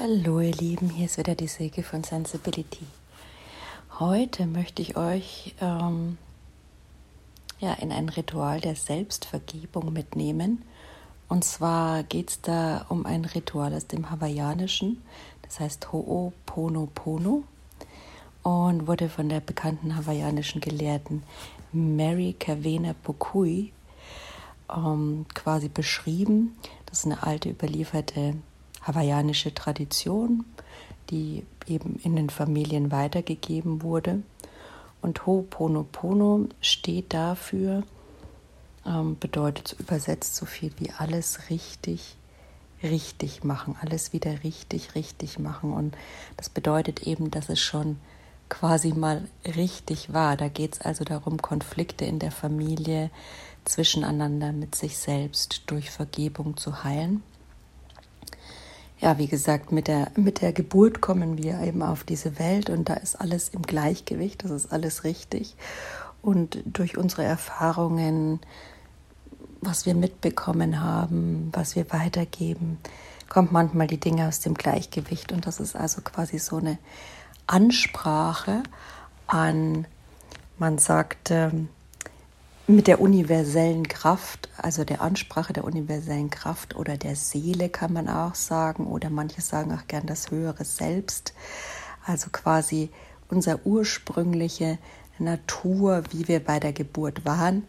Hallo ihr Lieben, hier ist wieder die Silke von Sensibility. Heute möchte ich euch ähm, ja, in ein Ritual der Selbstvergebung mitnehmen. Und zwar geht es da um ein Ritual aus dem Hawaiianischen, das heißt Ho'oponopono und wurde von der bekannten hawaiianischen Gelehrten Mary Kavena Pukui ähm, quasi beschrieben. Das ist eine alte überlieferte hawaiianische Tradition, die eben in den Familien weitergegeben wurde. Und Ho'oponopono steht dafür, ähm, bedeutet übersetzt so viel wie alles richtig, richtig machen, alles wieder richtig, richtig machen. Und das bedeutet eben, dass es schon quasi mal richtig war. Da geht es also darum, Konflikte in der Familie zwischeneinander mit sich selbst durch Vergebung zu heilen ja, wie gesagt, mit der, mit der Geburt kommen wir eben auf diese Welt und da ist alles im Gleichgewicht, das ist alles richtig. Und durch unsere Erfahrungen, was wir mitbekommen haben, was wir weitergeben, kommt manchmal die Dinge aus dem Gleichgewicht. Und das ist also quasi so eine Ansprache an, man sagt, ähm, mit der universellen Kraft, also der Ansprache der universellen Kraft oder der Seele kann man auch sagen, oder manche sagen auch gern das höhere Selbst, also quasi unser ursprüngliche Natur, wie wir bei der Geburt waren,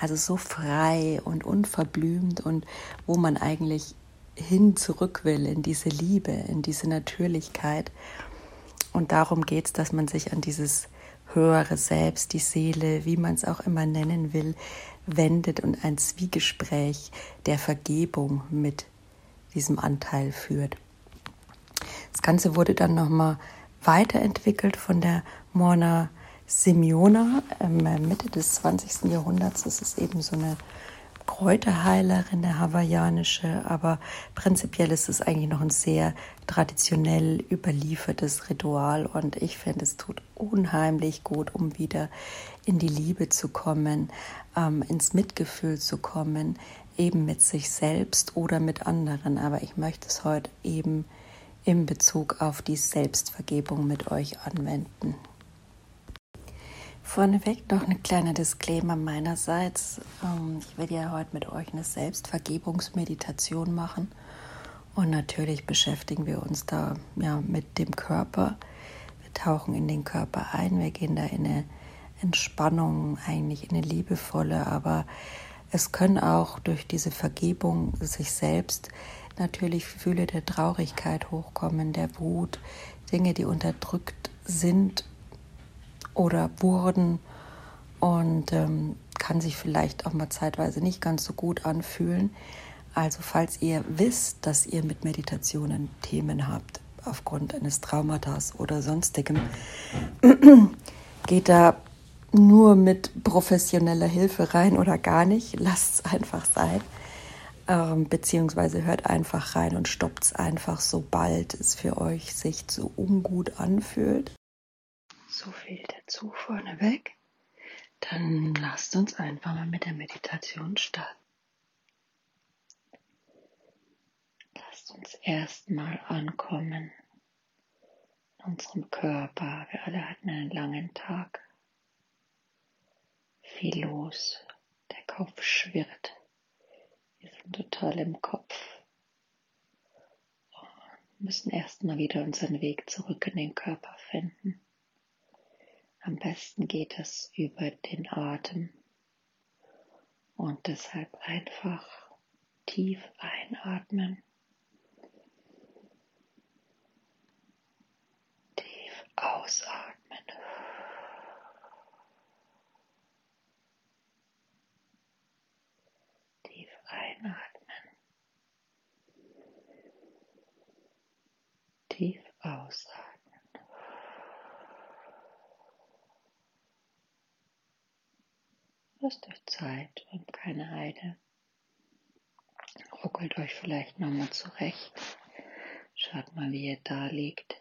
also so frei und unverblümt und wo man eigentlich hin zurück will in diese Liebe, in diese Natürlichkeit. Und darum geht es, dass man sich an dieses höhere Selbst, die Seele, wie man es auch immer nennen will, wendet und ein Zwiegespräch der Vergebung mit diesem Anteil führt. Das Ganze wurde dann nochmal weiterentwickelt von der Morna Simeona ähm, Mitte des 20. Jahrhunderts. Das ist eben so eine Kräuterheilerin, der hawaiianische, aber prinzipiell ist es eigentlich noch ein sehr traditionell überliefertes Ritual und ich finde, es tut unheimlich gut, um wieder in die Liebe zu kommen, ähm, ins Mitgefühl zu kommen, eben mit sich selbst oder mit anderen. Aber ich möchte es heute eben in Bezug auf die Selbstvergebung mit euch anwenden. Vorneweg noch ein kleiner Disclaimer meinerseits. Ähm, ich werde ja heute mit euch eine Selbstvergebungsmeditation machen. Und natürlich beschäftigen wir uns da ja mit dem Körper. Wir tauchen in den Körper ein, wir gehen da in eine Entspannung, eigentlich in eine liebevolle, aber es können auch durch diese Vergebung sich selbst natürlich Gefühle der Traurigkeit hochkommen, der Wut, Dinge, die unterdrückt sind oder wurden und ähm, kann sich vielleicht auch mal zeitweise nicht ganz so gut anfühlen. Also falls ihr wisst, dass ihr mit Meditationen Themen habt, aufgrund eines Traumatas oder sonstigem, geht da nur mit professioneller Hilfe rein oder gar nicht. Lasst es einfach sein. Ähm, beziehungsweise hört einfach rein und stoppt es einfach, sobald es für euch sich zu ungut anfühlt. So viel dazu vorneweg. Dann lasst uns einfach mal mit der Meditation starten. Lasst uns erstmal ankommen in unserem Körper. Wir alle hatten einen langen Tag. Viel los. Der Kopf schwirrt. Wir sind total im Kopf. Wir müssen erstmal wieder unseren Weg zurück in den Körper finden. Am besten geht es über den Atem und deshalb einfach tief einatmen. Tief ausatmen. Tief einatmen. Tief ausatmen. Lasst euch Zeit und keine Eile. Ruckelt euch vielleicht nochmal zurecht. Schaut mal, wie ihr da liegt.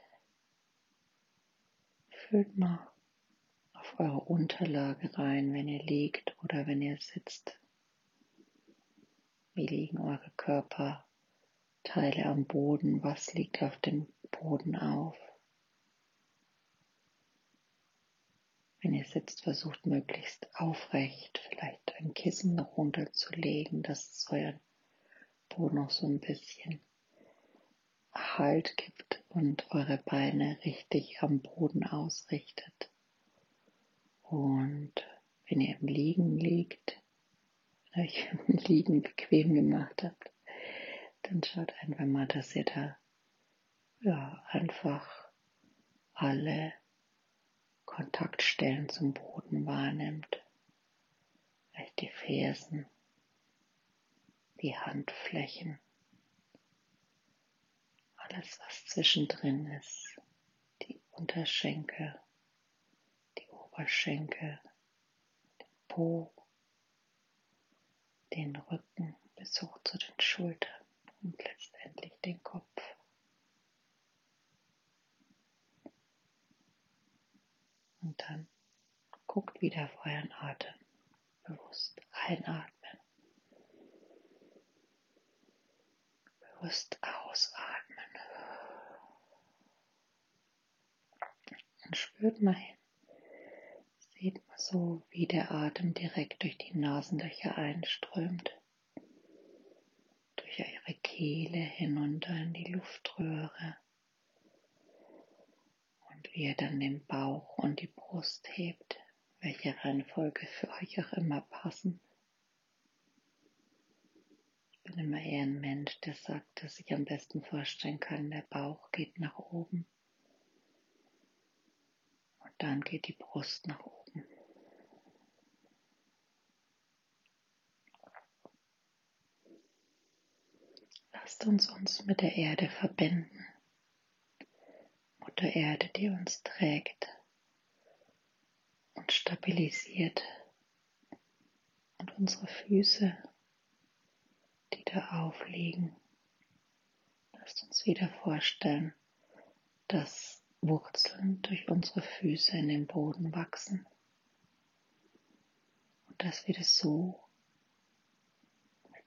Fühlt mal auf eure Unterlage rein, wenn ihr liegt oder wenn ihr sitzt. Wie liegen eure Körper Teile am Boden, was liegt auf dem Boden auf. Wenn ihr sitzt, versucht möglichst aufrecht, vielleicht ein Kissen noch runterzulegen, dass es euren Boden noch so ein bisschen Halt gibt und eure Beine richtig am Boden ausrichtet. Und wenn ihr im Liegen liegt, euch im Liegen bequem gemacht habt, dann schaut einfach mal, dass ihr da ja einfach alle Kontaktstellen zum Boden wahrnimmt. Vielleicht die Fersen, die Handflächen, alles was zwischendrin ist, die Unterschenkel, die Oberschenkel, den Po, den Rücken bis hoch zu den Schultern und letztendlich den Kopf. Und dann guckt wieder auf euren Atem. Bewusst einatmen. Bewusst ausatmen. Und spürt mal hin. Seht mal so, wie der Atem direkt durch die Nasenlöcher einströmt durch eure Kehle hinunter in die Luftröhre und wie ihr dann den Bauch und die Brust hebt, welche Reihenfolge für euch auch immer passen. Ich bin immer eher ein Mensch, der sagt, dass ich am besten vorstellen kann, der Bauch geht nach oben und dann geht die Brust nach oben. Lasst uns uns mit der Erde verbinden. Mutter Erde, die uns trägt und stabilisiert. Und unsere Füße, die da aufliegen. Lasst uns wieder vorstellen, dass Wurzeln durch unsere Füße in den Boden wachsen. Und dass wir das so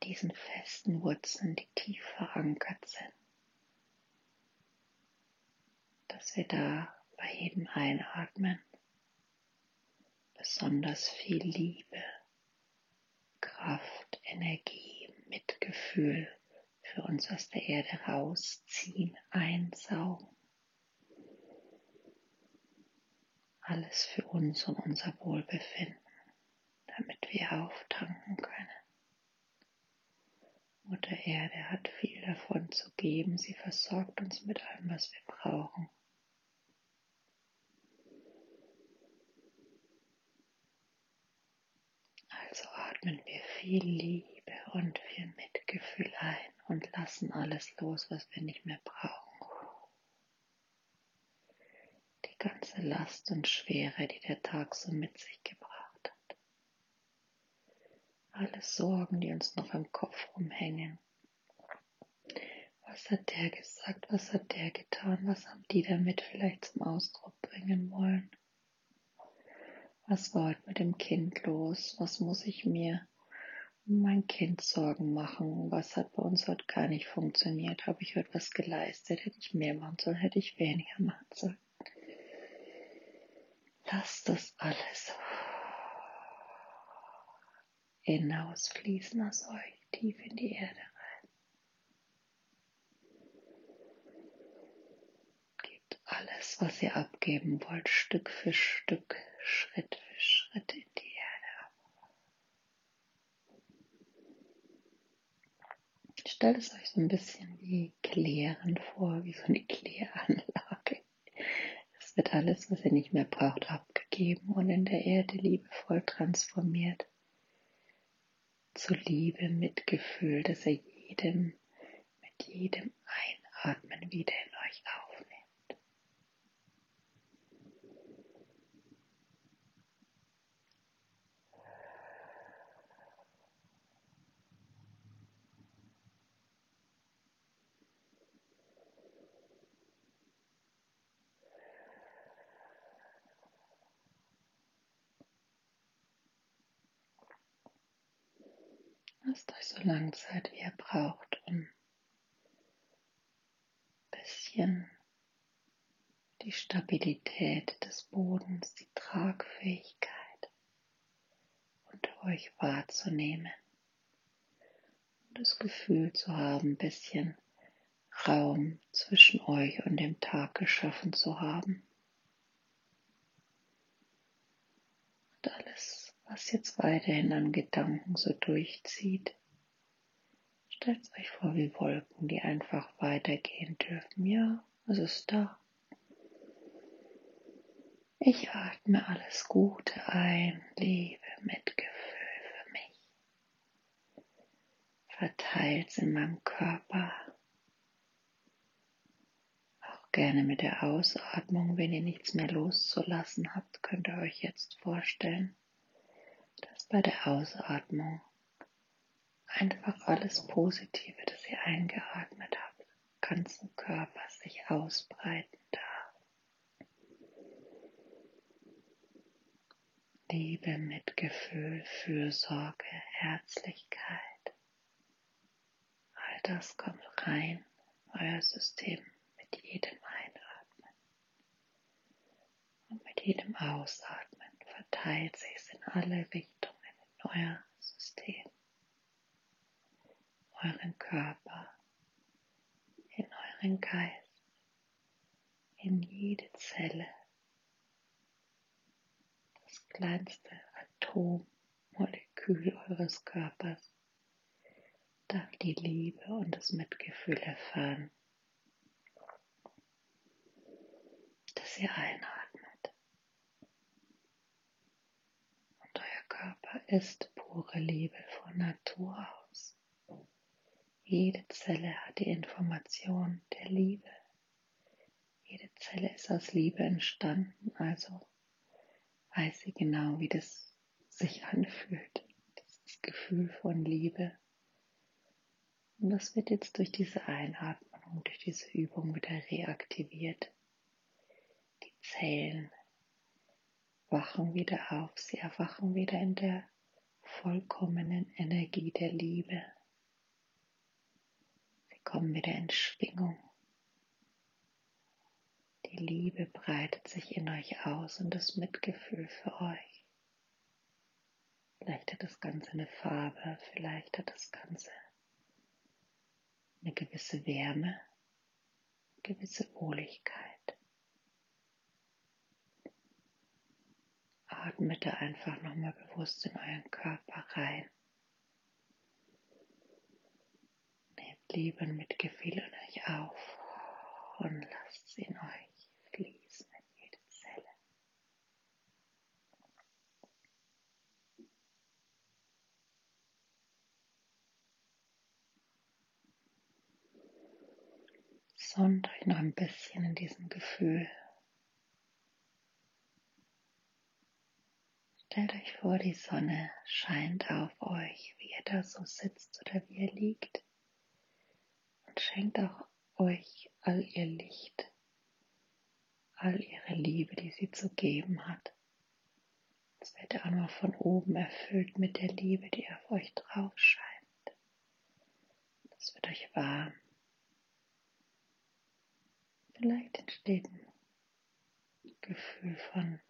diesen festen Wurzeln, die tief verankert sind, dass wir da bei jedem Einatmen besonders viel Liebe, Kraft, Energie, Mitgefühl für uns aus der Erde rausziehen, einsaugen. Alles für uns und unser Wohlbefinden, damit wir auftanken können. Mutter Erde hat viel davon zu geben. Sie versorgt uns mit allem, was wir brauchen. Also atmen wir viel Liebe und viel Mitgefühl ein und lassen alles los, was wir nicht mehr brauchen. Die ganze Last und Schwere, die der Tag so mit sich gebracht alle Sorgen, die uns noch im Kopf rumhängen. Was hat der gesagt? Was hat der getan? Was haben die damit vielleicht zum Ausdruck bringen wollen? Was war heute mit dem Kind los? Was muss ich mir um mein Kind Sorgen machen? Was hat bei uns heute gar nicht funktioniert? Habe ich heute was geleistet? Hätte ich mehr machen sollen? Hätte ich weniger machen sollen? Lass das alles hinausfließen aus euch tief in die Erde rein. Gebt alles, was ihr abgeben wollt, Stück für Stück, Schritt für Schritt in die Erde. Stellt es euch so ein bisschen wie Klären vor, wie so eine Kläranlage. Es wird alles, was ihr nicht mehr braucht, abgegeben und in der Erde liebevoll transformiert zu Liebe, Mitgefühl, dass er jedem, mit jedem Einatmen wieder in euch aufnimmt. Lasst euch so lange Zeit, wie ihr braucht, um bisschen die Stabilität des Bodens, die Tragfähigkeit und euch wahrzunehmen und das Gefühl zu haben, ein bisschen Raum zwischen euch und dem Tag geschaffen zu haben. Und alles, was jetzt weiterhin an Gedanken so durchzieht, stellt euch vor wie Wolken, die einfach weitergehen dürfen. Ja, es ist da. Ich atme alles Gute ein, Liebe, Mitgefühl für mich. Verteilt in meinem Körper gerne mit der Ausatmung, wenn ihr nichts mehr loszulassen habt, könnt ihr euch jetzt vorstellen, bei der Ausatmung einfach alles Positive, das ihr eingeatmet habt, ganzen Körper sich ausbreiten darf. Liebe, Mitgefühl, Fürsorge, Herzlichkeit. All das kommt rein, euer System mit jedem jedem Ausatmen verteilt sich in alle Richtungen euer System, euren Körper, in euren Geist, in jede Zelle, das kleinste Atommolekül eures Körpers darf die Liebe und das Mitgefühl erfahren, das ihr einatmet. Körper ist pure Liebe von Natur aus. Jede Zelle hat die Information der Liebe. Jede Zelle ist aus Liebe entstanden, also weiß sie genau, wie das sich anfühlt, dieses Gefühl von Liebe. Und das wird jetzt durch diese Einatmung, durch diese Übung wieder reaktiviert. Die Zellen wachen wieder auf, sie erwachen wieder in der vollkommenen Energie der Liebe. Sie kommen wieder in Schwingung. Die Liebe breitet sich in euch aus und das Mitgefühl für euch. Vielleicht hat das Ganze eine Farbe, vielleicht hat das Ganze eine gewisse Wärme, eine gewisse Wohligkeit. Atmet da einfach nochmal bewusst in euren Körper rein. Nehmt Liebe und Mitgefühl in euch auf und lasst sie in euch fließen in jede Zelle. Sonnt euch noch ein bisschen in diesem Gefühl. Stellt euch vor, die Sonne scheint auf euch, wie ihr da so sitzt oder wie ihr liegt. Und schenkt auch euch all ihr Licht, all ihre Liebe, die sie zu geben hat. Es wird auch noch von oben erfüllt mit der Liebe, die auf euch drauf scheint. Das wird euch warm. Vielleicht entsteht ein Gefühl von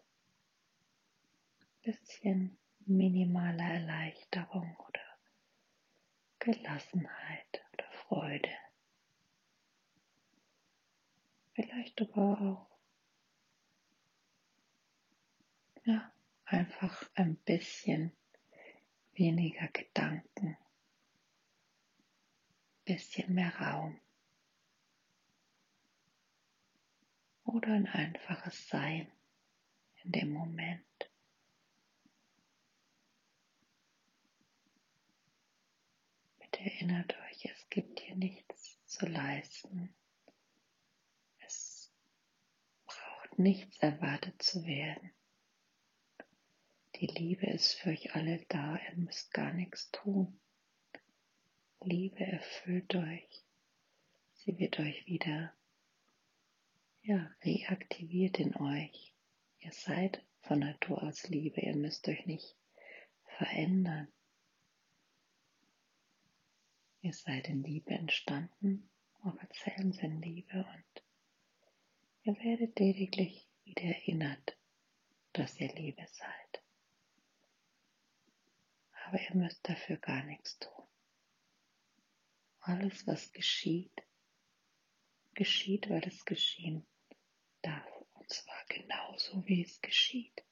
bisschen minimaler Erleichterung oder Gelassenheit oder Freude. Vielleicht aber auch ja, einfach ein bisschen weniger Gedanken, bisschen mehr Raum oder ein einfaches Sein in dem Moment. Erinnert euch, es gibt hier nichts zu leisten. Es braucht nichts erwartet zu werden. Die Liebe ist für euch alle da, ihr müsst gar nichts tun. Liebe erfüllt euch. Sie wird euch wieder ja, reaktiviert in euch. Ihr seid von Natur aus Liebe, ihr müsst euch nicht verändern. Ihr seid in Liebe entstanden, eure Zellen sind Liebe und Ihr werdet lediglich wieder erinnert, dass ihr Liebe seid. Aber ihr müsst dafür gar nichts tun. Alles, was geschieht, geschieht, weil es geschehen darf. Und zwar genauso, wie es geschieht.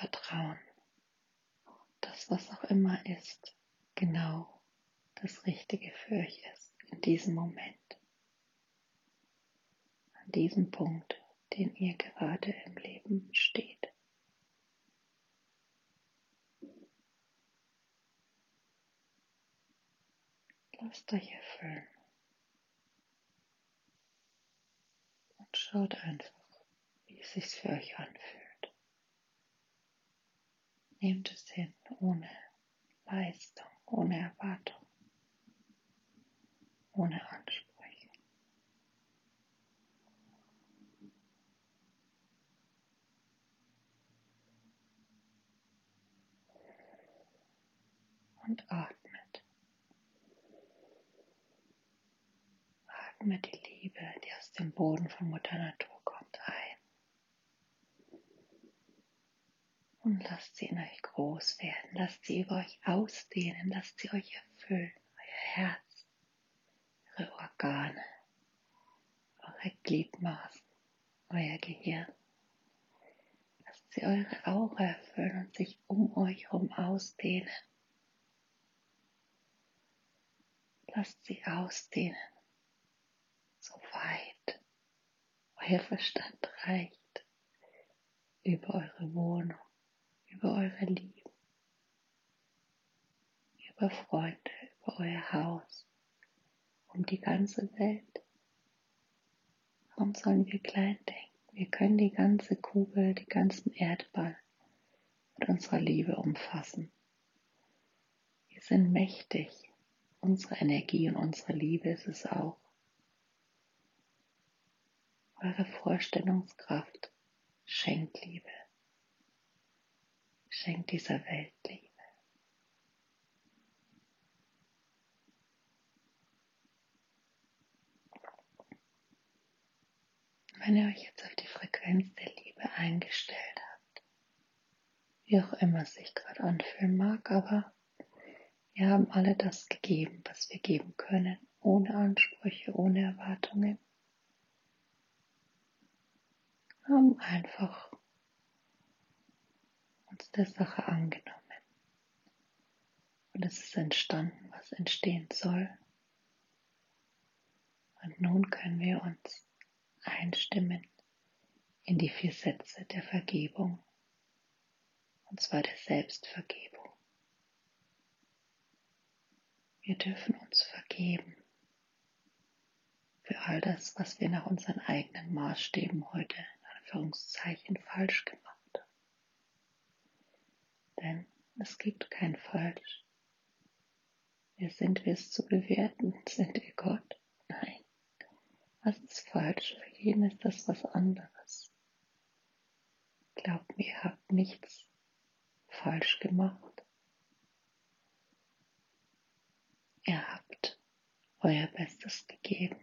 Habt Vertrauen. Das, was auch immer ist, genau das Richtige für euch ist in diesem Moment. An diesem Punkt, den ihr gerade im Leben steht. Lasst euch erfüllen. Und schaut einfach, wie es sich für euch anfühlt. Nehmt es hin ohne Leistung, ohne Erwartung, ohne Ansprüche. Und atmet. atme die Liebe, die aus dem Boden von Mutter Natur kommt, ein. Und lasst sie in euch groß werden, lasst sie über euch ausdehnen, lasst sie euch erfüllen, euer Herz, eure Organe, eure Gliedmaßen, euer Gehirn. Lasst sie eure Aura erfüllen und sich um euch herum ausdehnen. Lasst sie ausdehnen. So weit euer Verstand reicht über eure Wohnung, über eure Liebe, über Freunde, über euer Haus, um die ganze Welt. Warum sollen wir klein denken? Wir können die ganze Kugel, die ganzen Erdball mit unserer Liebe umfassen. Wir sind mächtig. Unsere Energie und unsere Liebe ist es auch eure Vorstellungskraft schenkt Liebe. Schenkt dieser Welt Liebe. Wenn ihr euch jetzt auf die Frequenz der Liebe eingestellt habt, wie auch immer es sich gerade anfühlen mag, aber wir haben alle das gegeben, was wir geben können, ohne Ansprüche, ohne Erwartungen haben einfach uns der Sache angenommen. Und es ist entstanden, was entstehen soll. Und nun können wir uns einstimmen in die vier Sätze der Vergebung. Und zwar der Selbstvergebung. Wir dürfen uns vergeben für all das, was wir nach unseren eigenen Maßstäben heute Anführungszeichen falsch gemacht. Denn es gibt kein Falsch. Wer sind wir es zu bewerten? Sind wir Gott? Nein. Was ist falsch? Für jeden ist das was anderes. Glaubt mir, ihr habt nichts falsch gemacht. Ihr habt euer Bestes gegeben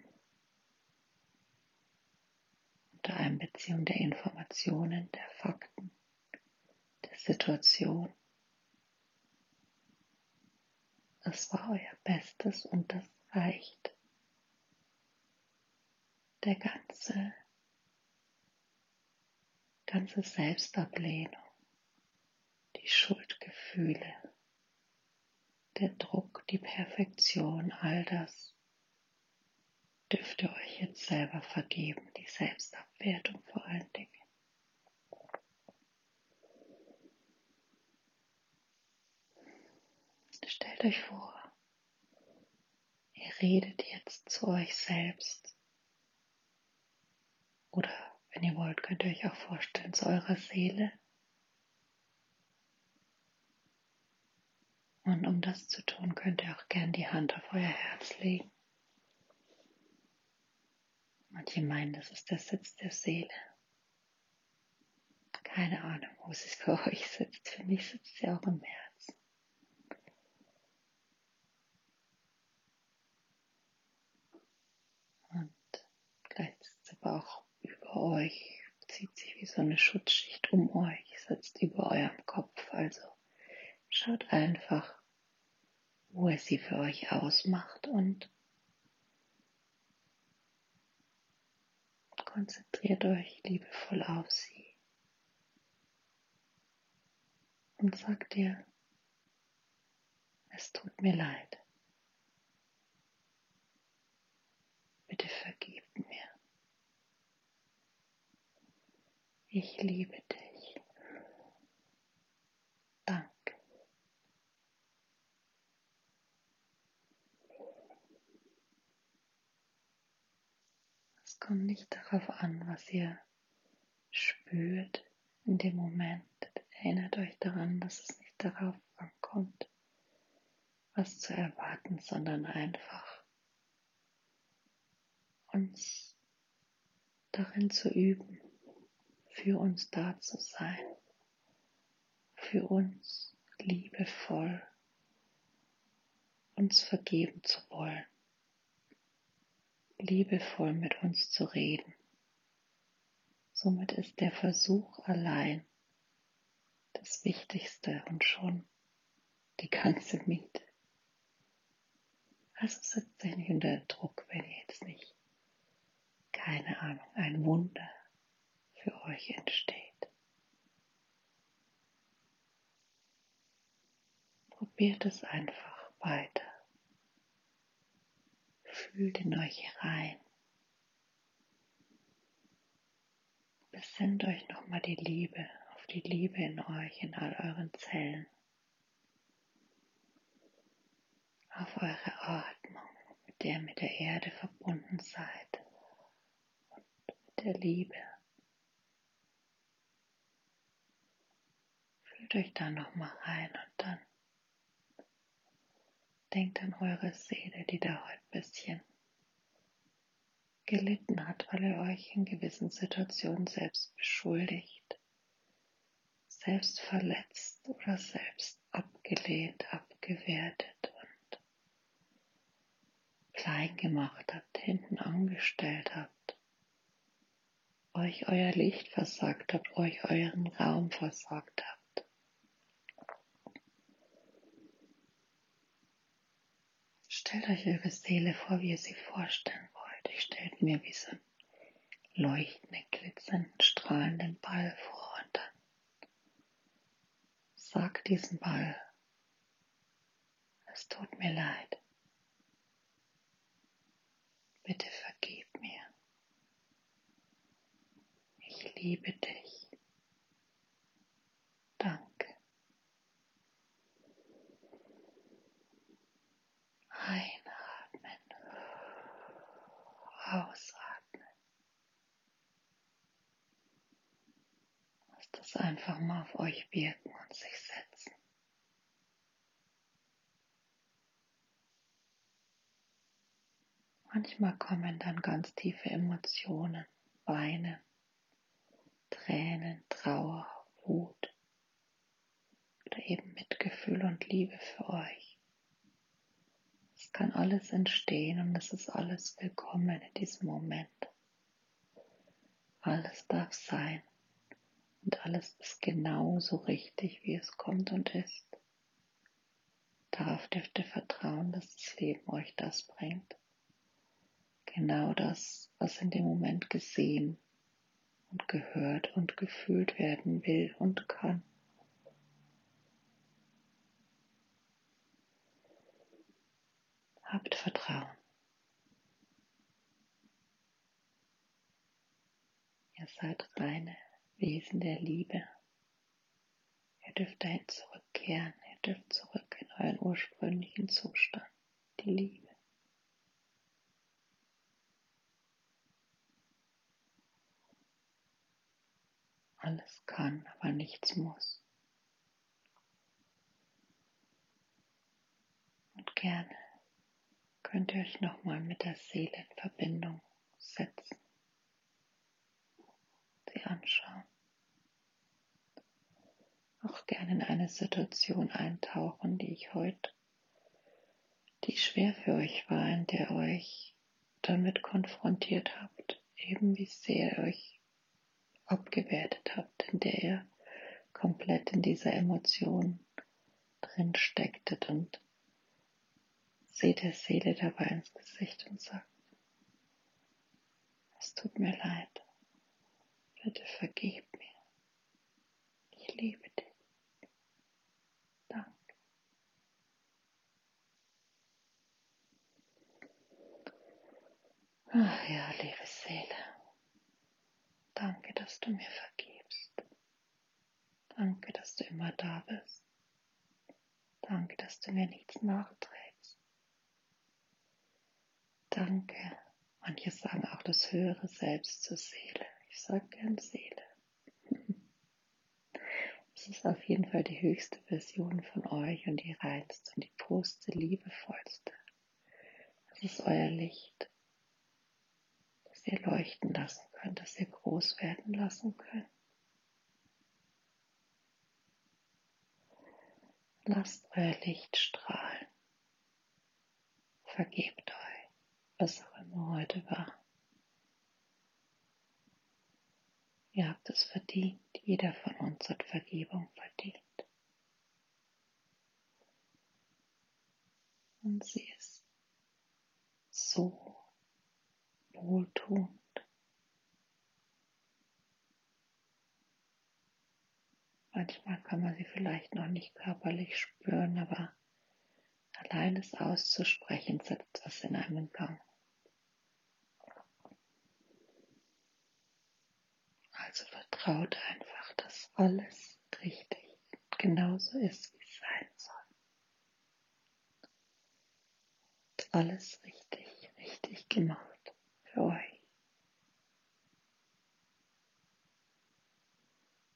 unter Einbeziehung der Informationen, der Fakten, Situation. Das war euer Bestes und das reicht. Der ganze, ganze Selbstablehnung, die Schuldgefühle, der Druck, die Perfektion, all das dürft ihr euch jetzt selber vergeben, die Selbstabwertung vor allen Dingen. Stellt euch vor, ihr redet jetzt zu euch selbst. Oder wenn ihr wollt, könnt ihr euch auch vorstellen, zu eurer Seele. Und um das zu tun, könnt ihr auch gern die Hand auf euer Herz legen. Manche meinen, das ist der Sitz der Seele. Keine Ahnung, wo sie für euch sitzt. Für mich sitzt sie auch im Herzen. Aber auch über euch, zieht sich wie so eine Schutzschicht um euch, sitzt über eurem Kopf. Also schaut einfach, wo es sie für euch ausmacht und konzentriert euch liebevoll auf sie und sagt ihr, es tut mir leid. Bitte vergib mir. Ich liebe dich. Danke. Es kommt nicht darauf an, was ihr spürt in dem Moment. Erinnert euch daran, dass es nicht darauf ankommt, was zu erwarten, sondern einfach uns darin zu üben, für uns da zu sein, für uns liebevoll uns vergeben zu wollen, liebevoll mit uns zu reden. Somit ist der Versuch allein das Wichtigste und schon die ganze Miete. Also setzt euch nicht unter Druck, wenn ihr jetzt nicht, keine Ahnung, ein Wunder für euch entsteht. Probiert es einfach weiter. Fühlt in euch rein. Besinnt euch nochmal die Liebe die Liebe in euch, in all euren Zellen, auf eure Atmung, mit der mit der Erde verbunden seid und mit der Liebe. Fühlt euch da nochmal rein und dann denkt an eure Seele, die da heute ein bisschen gelitten hat, weil ihr euch in gewissen Situationen selbst beschuldigt selbst verletzt oder selbst abgelehnt, abgewertet und klein gemacht habt, hinten angestellt habt, euch euer Licht versagt habt, euch euren Raum versagt habt. Stellt euch eure Seele vor, wie ihr sie vorstellen wollt. Ich stellt mir wie so einen leuchtenden, glitzernden, strahlenden Ball vor Sag diesem Ball, es tut mir leid. Bitte vergib mir. Ich liebe dich. Danke. Einatmen. Ausatmen. Das einfach mal auf euch wirken und sich setzen. Manchmal kommen dann ganz tiefe Emotionen, Weinen, Tränen, Trauer, Wut oder eben Mitgefühl und Liebe für euch. Es kann alles entstehen und es ist alles willkommen in diesem Moment. Alles darf sein. Und alles ist genauso richtig, wie es kommt und ist. Darauf dürft ihr vertrauen, dass das Leben euch das bringt. Genau das, was in dem Moment gesehen und gehört und gefühlt werden will und kann. Habt Vertrauen. Ihr seid reine Wesen der Liebe. Ihr dürft dahin zurückkehren, ihr dürft zurück in euren ursprünglichen Zustand, die Liebe. Alles kann, aber nichts muss. Und gerne könnt ihr euch nochmal mit der Seele in Verbindung setzen sie anschauen. Auch gerne in eine Situation eintauchen, die ich heute, die schwer für euch war, in der euch damit konfrontiert habt, eben wie sehr ihr euch abgewertet habt, in der ihr komplett in dieser Emotion drin stecktet und seht der Seele dabei ins Gesicht und sagt, es tut mir leid, bitte vergib mir, ich liebe dich. Danke. Ach ja, liebe Seele, danke, dass du mir vergibst. Danke, dass du immer da bist. Danke, dass du mir nichts nachträgst. Danke. Manche sagen auch das höhere Selbst zur Seele. Ich sage gern Seele. Es ist auf jeden Fall die höchste Version von euch und die reinste und die purste, liebevollste. Es ist euer Licht, das ihr leuchten lassen könnt, das ihr groß werden lassen könnt. Lasst euer Licht strahlen. Vergebt euch, was auch immer heute war. Ihr habt es verdient. Jeder von uns hat Vergebung verdient. Und sie ist so wohltuend. Manchmal kann man sie vielleicht noch nicht körperlich spüren, aber allein es auszusprechen setzt was in einem Gang. Also vertraut einfach, dass alles richtig genauso ist, wie es sein soll. Dass alles richtig, richtig gemacht für euch.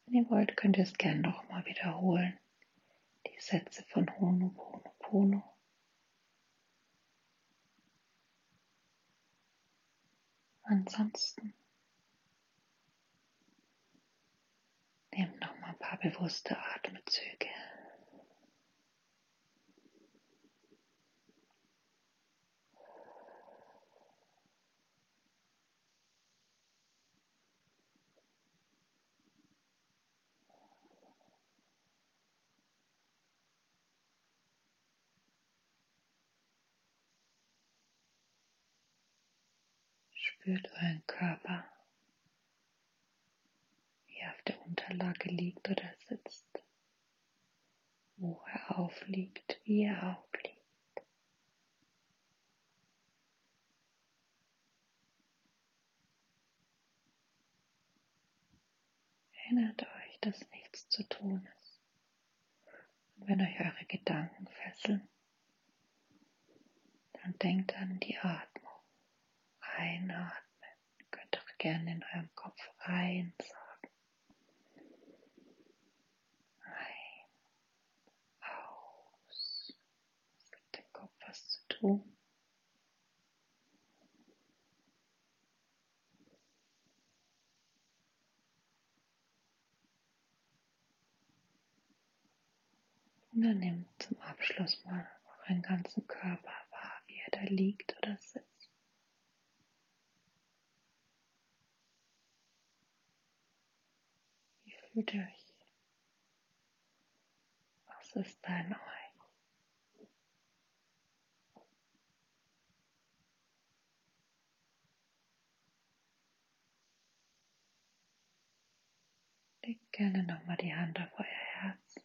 Wenn ihr wollt, könnt ihr es gerne nochmal wiederholen. Die Sätze von Honoponopono. Ansonsten nehmt nochmal ein paar bewusste Atemzüge. Spürt euren Körper, er auf der Unterlage liegt oder sitzt, wo er aufliegt, wie er aufliegt. Erinnert euch, dass nichts zu tun ist. Und wenn euch eure Gedanken fesseln, dann denkt an die Atmung einatmen. Könnt auch gerne in eurem Kopf ein sagen. Ein, aus. Es gibt im Kopf tun. Und dann nehmt zum Abschluss mal euren ganzen Körper wahr, wie er da liegt oder sitzt. fühlt ihr euch? Was ist dein Eu? Gerne nochmal die Hand auf euer Herz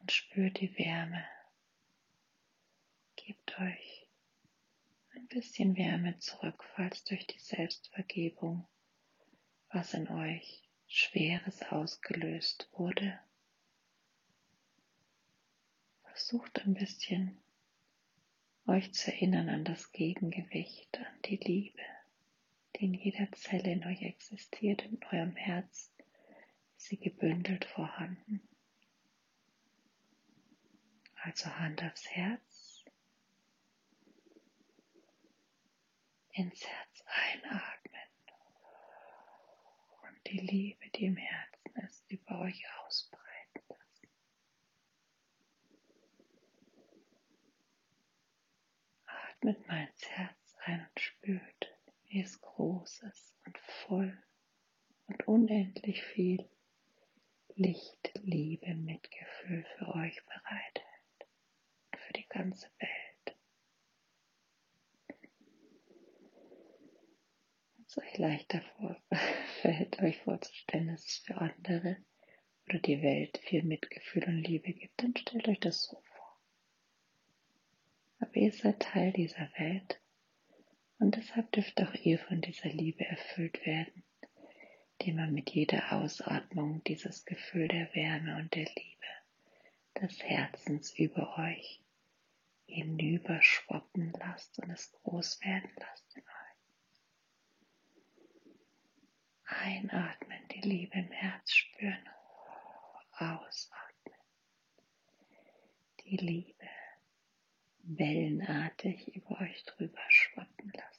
und spürt die Wärme. Gebt euch ein bisschen Wärme zurück, falls durch die Selbstvergebung was in euch Schweres ausgelöst wurde. Versucht ein bisschen euch zu erinnern an das Gegengewicht, an die Liebe, die in jeder Zelle in euch existiert, in eurem Herz, ist sie gebündelt vorhanden. Also Hand aufs Herz, ins Herz einatmen die Liebe, die im Herzen ist, über euch ausbreiten lassen. Atmet mal ins Herz und Großes und voll und unendlich viel Licht, Liebe, Mitgefühl für euch bereithält und für die ganze Welt. Es euch leichter fällt, euch vorzustellen, dass es für andere oder die Welt viel Mitgefühl und Liebe gibt, dann stellt euch das so vor. Aber ihr seid Teil dieser Welt und deshalb dürft auch ihr von dieser Liebe erfüllt werden indem man mit jeder Ausatmung dieses Gefühl der Wärme und der Liebe des Herzens über euch hinüberschwappen lasst und es groß werden lasst in euch. Einatmen, die Liebe im Herz spüren, ausatmen, die Liebe wellenartig über euch drüber schwappen lassen.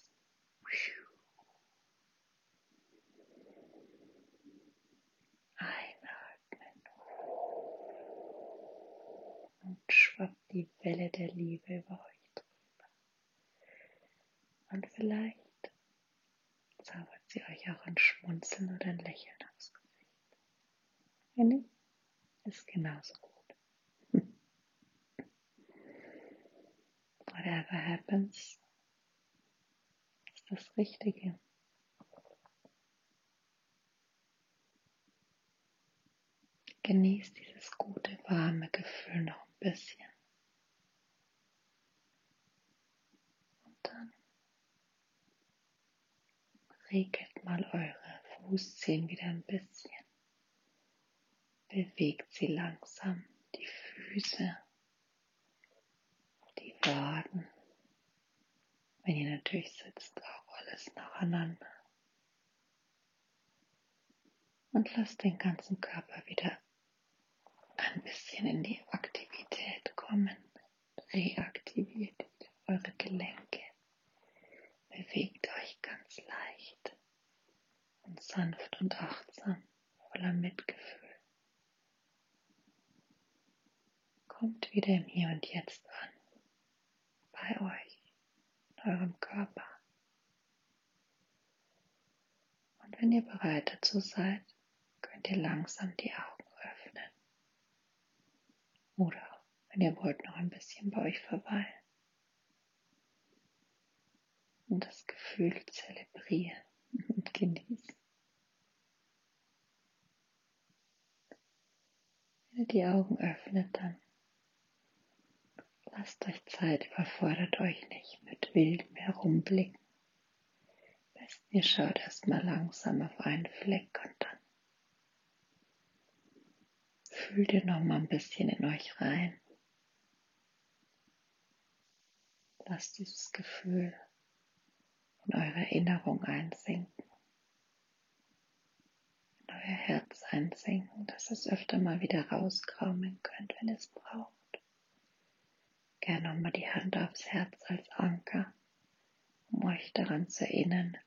schwappt die Welle der Liebe über euch drüber. Und vielleicht zaubert sie euch auch ein Schmunzeln oder ein Lächeln aufs Gesicht. Wenn nicht, ist genauso gut. Whatever happens, ist das Richtige. Genießt dieses gute, warme Gefühl noch ein bisschen. Und dann regelt mal eure Fußzehen wieder ein bisschen. Bewegt sie langsam, die Füße, Waden. Wenn ihr natürlich sitzt, auch alles nacheinander. Und lasst den ganzen Körper wieder ein bisschen in die Aktivität kommen. Reaktiviert eure Gelenke. Bewegt euch ganz leicht und sanft und achtsam, voller Mitgefühl. Kommt wieder im Hier und Jetzt an, bei euch, in eurem Körper. Und wenn ihr bereit dazu seid, könnt ihr langsam die Augen oder wenn ihr wollt, noch ein bisschen bei euch verweilen. Und das Gefühl zelebrieren und genießen. Wenn ihr die Augen öffnet, dann lasst euch Zeit, überfordert euch nicht mit wildem Herumblicken. Besten ihr schaut erstmal langsam auf einen Fleck und dann fühlt ihr noch mal ein bisschen in euch rein. Lasst dieses Gefühl in eure Erinnerung einsinken, in euer Herz einsinken, dass es öfter mal wieder rauskraumeln könnt, wenn es braucht. Gerne nochmal die Hand aufs Herz als Anker, um euch daran zu erinnern.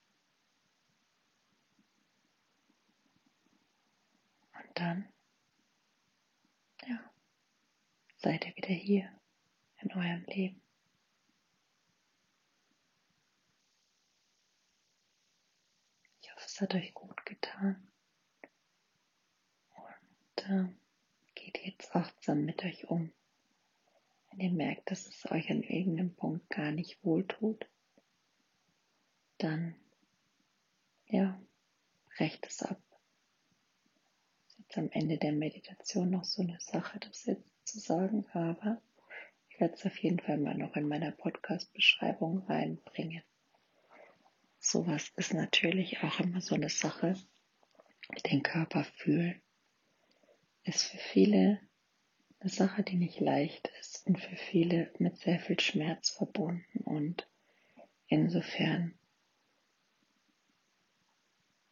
Und dann ja, seid ihr wieder hier in eurem Leben. Ich hoffe, es hat euch gut getan. Und äh, geht jetzt achtsam mit euch um. Wenn ihr merkt, dass es euch an irgendeinem Punkt gar nicht wohltut, dann ja, brecht es ab jetzt am Ende der Meditation noch so eine Sache, das jetzt zu sagen, aber ich werde es auf jeden Fall mal noch in meiner Podcast-Beschreibung reinbringen. Sowas ist natürlich auch immer so eine Sache. Den Körper fühlen ist für viele eine Sache, die nicht leicht ist und für viele mit sehr viel Schmerz verbunden und insofern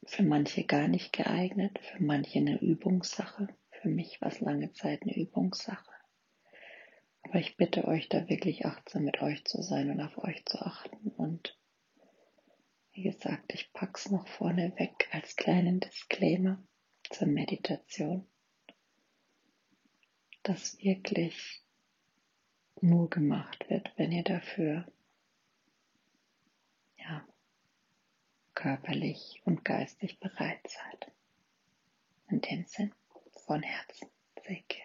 für manche gar nicht geeignet, für manche eine Übungssache. Für mich war es lange Zeit eine Übungssache. Aber ich bitte euch da wirklich achtsam mit euch zu sein und auf euch zu achten. Und wie gesagt, ich pack's noch vorne weg als kleinen Disclaimer zur Meditation, dass wirklich nur gemacht wird, wenn ihr dafür ja körperlich und geistig bereit seid. In dem Sinn, von Herzen, Silke.